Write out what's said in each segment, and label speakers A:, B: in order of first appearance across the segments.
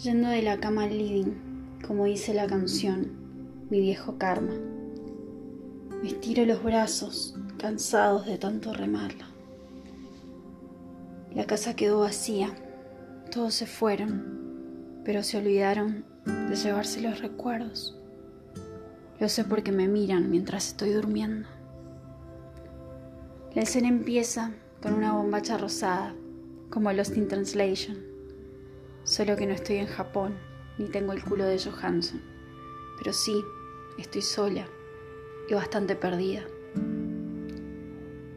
A: Yendo de la cama al living, como dice la canción, mi viejo karma. Me estiro los brazos, cansados de tanto remarla. La casa quedó vacía, todos se fueron, pero se olvidaron de llevarse los recuerdos. Lo sé porque me miran mientras estoy durmiendo. La escena empieza con una bombacha rosada, como Lost in Translation, solo que no estoy en Japón ni tengo el culo de Johansson, pero sí, estoy sola y bastante perdida.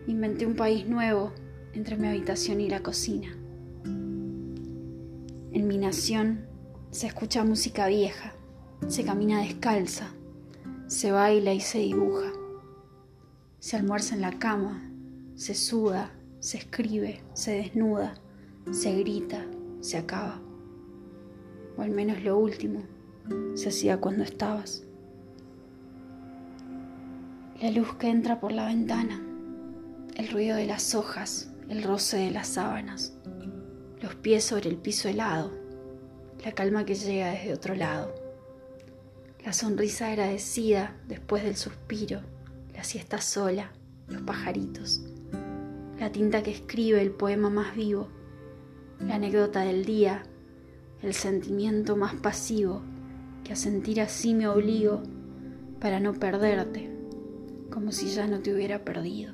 A: Inventé un país nuevo entre mi habitación y la cocina. En mi nación se escucha música vieja, se camina descalza, se baila y se dibuja, se almuerza en la cama, se suda, se escribe, se desnuda, se grita, se acaba. O al menos lo último se hacía cuando estabas. La luz que entra por la ventana, el ruido de las hojas, el roce de las sábanas, los pies sobre el piso helado, la calma que llega desde otro lado, la sonrisa agradecida después del suspiro, la siesta sola, los pajaritos, la tinta que escribe el poema más vivo, la anécdota del día, el sentimiento más pasivo que a sentir así me obligo para no perderte, como si ya no te hubiera perdido.